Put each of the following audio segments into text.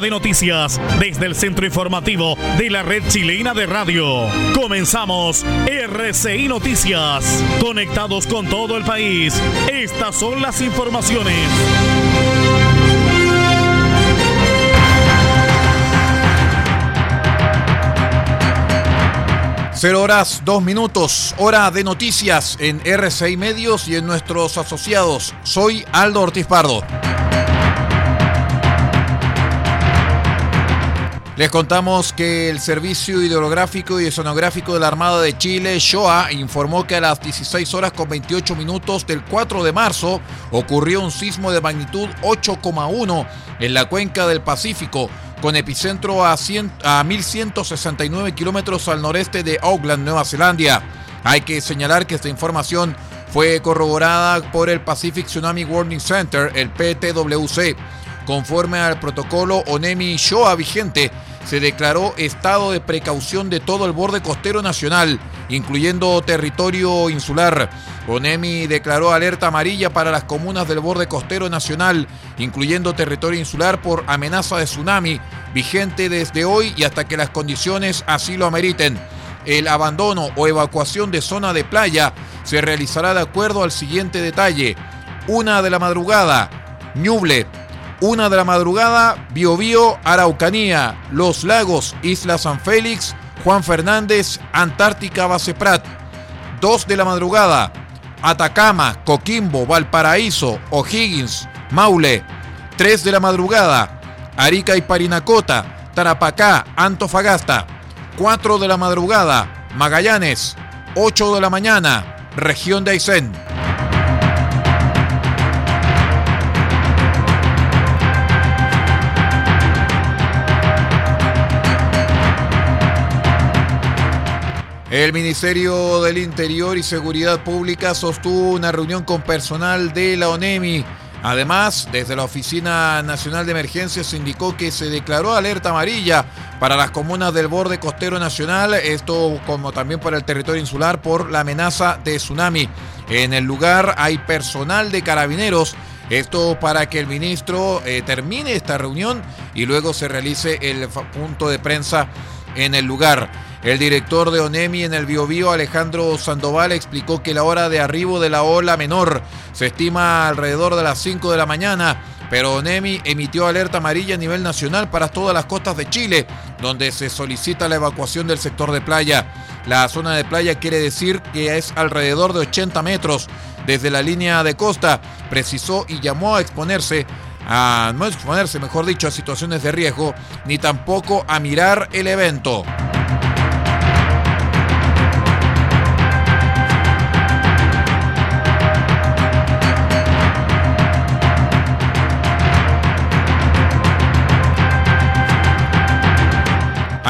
De noticias desde el centro informativo de la red chilena de radio. Comenzamos RCI Noticias. Conectados con todo el país. Estas son las informaciones. Cero horas, dos minutos, hora de noticias en RCI Medios y en nuestros asociados. Soy Aldo Ortiz Pardo. Les contamos que el Servicio Hidrográfico y Esonográfico de la Armada de Chile, SHOA, informó que a las 16 horas con 28 minutos del 4 de marzo ocurrió un sismo de magnitud 8,1 en la cuenca del Pacífico, con epicentro a, 100, a 1169 kilómetros al noreste de Auckland, Nueva Zelanda. Hay que señalar que esta información fue corroborada por el Pacific Tsunami Warning Center, el PTWC. Conforme al protocolo ONEMI-SHOA vigente, se declaró estado de precaución de todo el borde costero nacional, incluyendo territorio insular. ONEMI declaró alerta amarilla para las comunas del borde costero nacional, incluyendo territorio insular por amenaza de tsunami, vigente desde hoy y hasta que las condiciones así lo ameriten. El abandono o evacuación de zona de playa se realizará de acuerdo al siguiente detalle. Una de la madrugada, Ñuble, una de la madrugada, Biobío, Araucanía, Los Lagos, Isla San Félix, Juan Fernández, Antártica, Base Prat. Dos de la madrugada, Atacama, Coquimbo, Valparaíso, O'Higgins, Maule. Tres de la madrugada, Arica y Parinacota, Tarapacá, Antofagasta. Cuatro de la madrugada, Magallanes. Ocho de la mañana, región de Aysén. El Ministerio del Interior y Seguridad Pública sostuvo una reunión con personal de la ONEMI. Además, desde la Oficina Nacional de Emergencias se indicó que se declaró alerta amarilla para las comunas del borde costero nacional, esto como también para el territorio insular por la amenaza de tsunami. En el lugar hay personal de carabineros, esto para que el ministro eh, termine esta reunión y luego se realice el punto de prensa en el lugar. El director de ONEMI en el Biobío, Alejandro Sandoval, explicó que la hora de arribo de la ola menor se estima alrededor de las 5 de la mañana, pero ONEMI emitió alerta amarilla a nivel nacional para todas las costas de Chile, donde se solicita la evacuación del sector de playa. La zona de playa quiere decir que es alrededor de 80 metros desde la línea de costa, precisó y llamó a exponerse a no exponerse, mejor dicho, a situaciones de riesgo, ni tampoco a mirar el evento.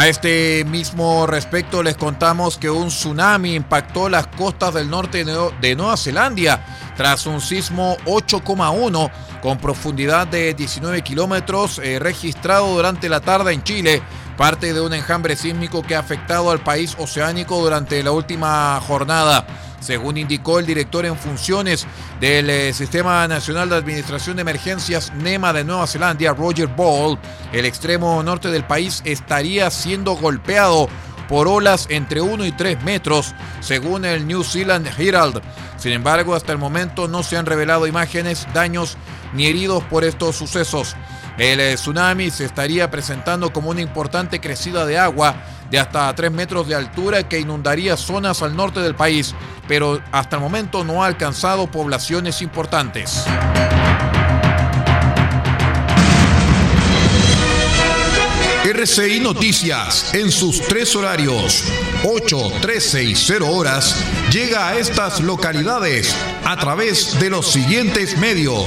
Este mismo respecto les contamos que un tsunami impactó las costas del norte de Nueva Zelanda tras un sismo 8,1 con profundidad de 19 kilómetros eh, registrado durante la tarde en Chile, parte de un enjambre sísmico que ha afectado al país oceánico durante la última jornada. Según indicó el director en funciones del eh, Sistema Nacional de Administración de Emergencias NEMA de Nueva Zelanda, Roger Ball, el extremo norte del país estaría siendo golpeado por olas entre 1 y 3 metros, según el New Zealand Herald. Sin embargo, hasta el momento no se han revelado imágenes, daños ni heridos por estos sucesos. El eh, tsunami se estaría presentando como una importante crecida de agua de hasta 3 metros de altura que inundaría zonas al norte del país, pero hasta el momento no ha alcanzado poblaciones importantes. RCI Noticias, en sus tres horarios, 8, 13 y 0 horas, llega a estas localidades a través de los siguientes medios.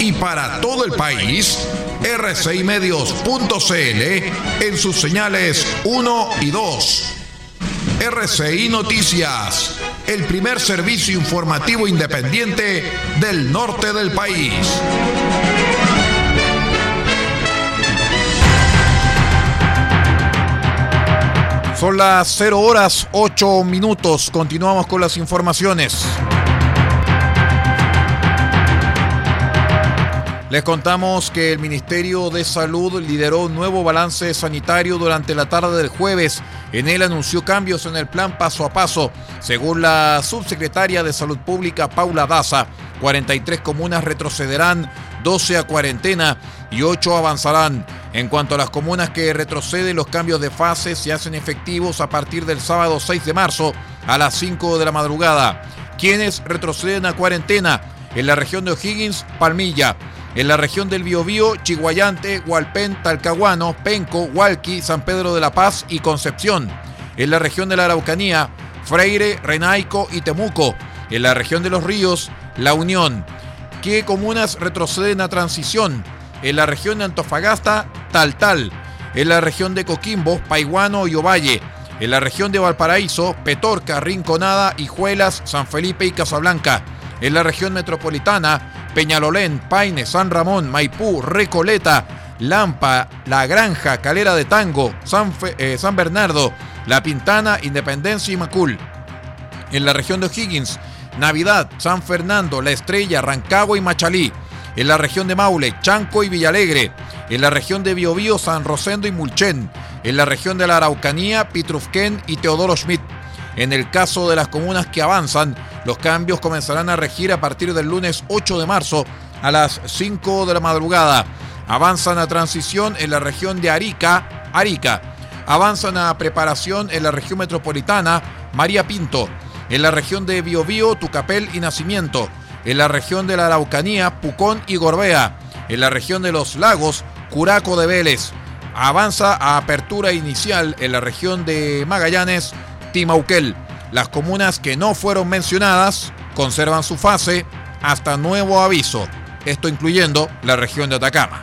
Y para todo el país, rcimedios.cl en sus señales 1 y 2. RCI Noticias, el primer servicio informativo independiente del norte del país. Son las 0 horas 8 minutos. Continuamos con las informaciones. Les contamos que el Ministerio de Salud lideró un nuevo balance sanitario durante la tarde del jueves. En él anunció cambios en el plan paso a paso. Según la subsecretaria de Salud Pública, Paula Daza, 43 comunas retrocederán, 12 a cuarentena y 8 avanzarán. En cuanto a las comunas que retroceden, los cambios de fase se hacen efectivos a partir del sábado 6 de marzo a las 5 de la madrugada. Quienes retroceden a cuarentena en la región de O'Higgins, Palmilla en la región del Biobío, Chihuayante, Hualpén, Talcahuano, Penco, Hualqui, San Pedro de la Paz y Concepción. En la región de la Araucanía, Freire, Renaico y Temuco. En la región de los Ríos, La Unión. ¿Qué comunas retroceden a transición? En la región de Antofagasta, Taltal. En la región de Coquimbo, Paiguano y Ovalle. En la región de Valparaíso, Petorca, Rinconada, Hijuelas, San Felipe y Casablanca. En la región metropolitana, Peñalolén, Paine, San Ramón, Maipú, Recoleta, Lampa, La Granja, Calera de Tango, San, eh, San Bernardo, La Pintana, Independencia y Macul. En la región de O'Higgins, Navidad, San Fernando, La Estrella, Rancagua y Machalí. En la región de Maule, Chanco y Villalegre. En la región de Biobío, San Rosendo y Mulchen. En la región de la Araucanía, Pitrufquén y Teodoro Schmidt. En el caso de las comunas que avanzan, los cambios comenzarán a regir a partir del lunes 8 de marzo a las 5 de la madrugada. Avanzan a transición en la región de Arica, Arica. avanzan a preparación en la región metropolitana María Pinto, en la región de Biobío, Tucapel y Nacimiento, en la región de la Araucanía, Pucón y Gorbea, en la región de los lagos, Curaco de Vélez. Avanza a apertura inicial en la región de Magallanes, Timauquel. Las comunas que no fueron mencionadas conservan su fase hasta nuevo aviso, esto incluyendo la región de Atacama.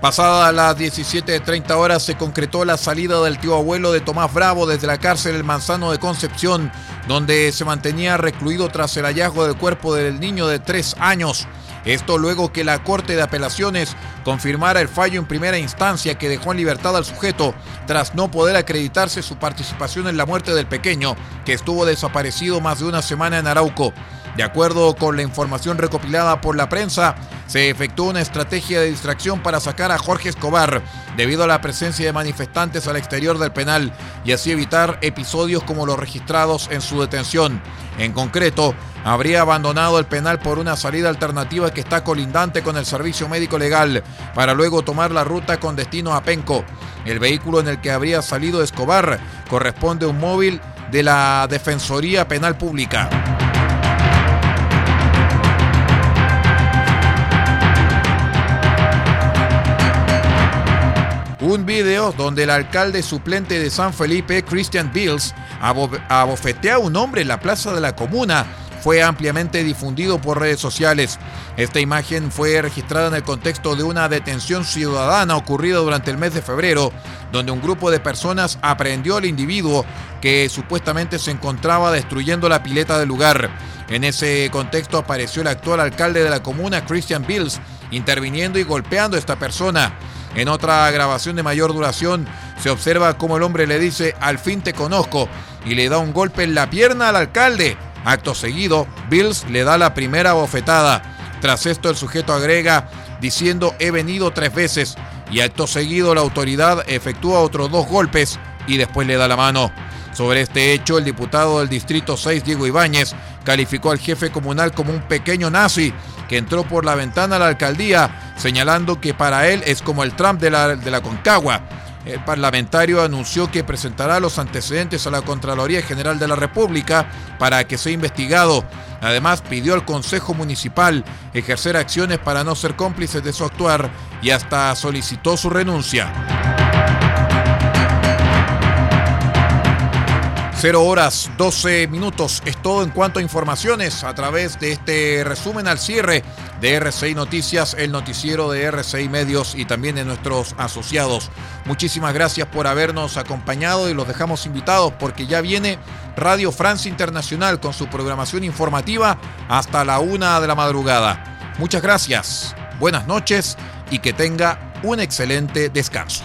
Pasada las 17.30 horas se concretó la salida del tío abuelo de Tomás Bravo desde la cárcel El Manzano de Concepción, donde se mantenía recluido tras el hallazgo del cuerpo del niño de tres años. Esto luego que la Corte de Apelaciones confirmara el fallo en primera instancia que dejó en libertad al sujeto tras no poder acreditarse su participación en la muerte del pequeño, que estuvo desaparecido más de una semana en Arauco. De acuerdo con la información recopilada por la prensa, se efectuó una estrategia de distracción para sacar a Jorge Escobar debido a la presencia de manifestantes al exterior del penal y así evitar episodios como los registrados en su detención. En concreto, habría abandonado el penal por una salida alternativa que está colindante con el servicio médico legal para luego tomar la ruta con destino a Penco. El vehículo en el que habría salido Escobar corresponde a un móvil de la Defensoría Penal Pública. Un video donde el alcalde suplente de San Felipe, Christian Bills, abofetea a un hombre en la plaza de la comuna fue ampliamente difundido por redes sociales. Esta imagen fue registrada en el contexto de una detención ciudadana ocurrida durante el mes de febrero, donde un grupo de personas aprehendió al individuo que supuestamente se encontraba destruyendo la pileta del lugar. En ese contexto apareció el actual alcalde de la comuna, Christian Bills, interviniendo y golpeando a esta persona. En otra grabación de mayor duración se observa cómo el hombre le dice al fin te conozco y le da un golpe en la pierna al alcalde. Acto seguido, Bills le da la primera bofetada. Tras esto el sujeto agrega diciendo he venido tres veces y acto seguido la autoridad efectúa otros dos golpes y después le da la mano. Sobre este hecho, el diputado del Distrito 6, Diego Ibáñez, calificó al jefe comunal como un pequeño nazi que entró por la ventana a la alcaldía, señalando que para él es como el Trump de la, de la Concagua. El parlamentario anunció que presentará los antecedentes a la Contraloría General de la República para que sea investigado. Además, pidió al Consejo Municipal ejercer acciones para no ser cómplices de su actuar y hasta solicitó su renuncia. 0 horas 12 minutos es todo en cuanto a informaciones a través de este resumen al cierre de RCI Noticias, el noticiero de RCI Medios y también de nuestros asociados. Muchísimas gracias por habernos acompañado y los dejamos invitados porque ya viene Radio Francia Internacional con su programación informativa hasta la una de la madrugada. Muchas gracias, buenas noches y que tenga un excelente descanso.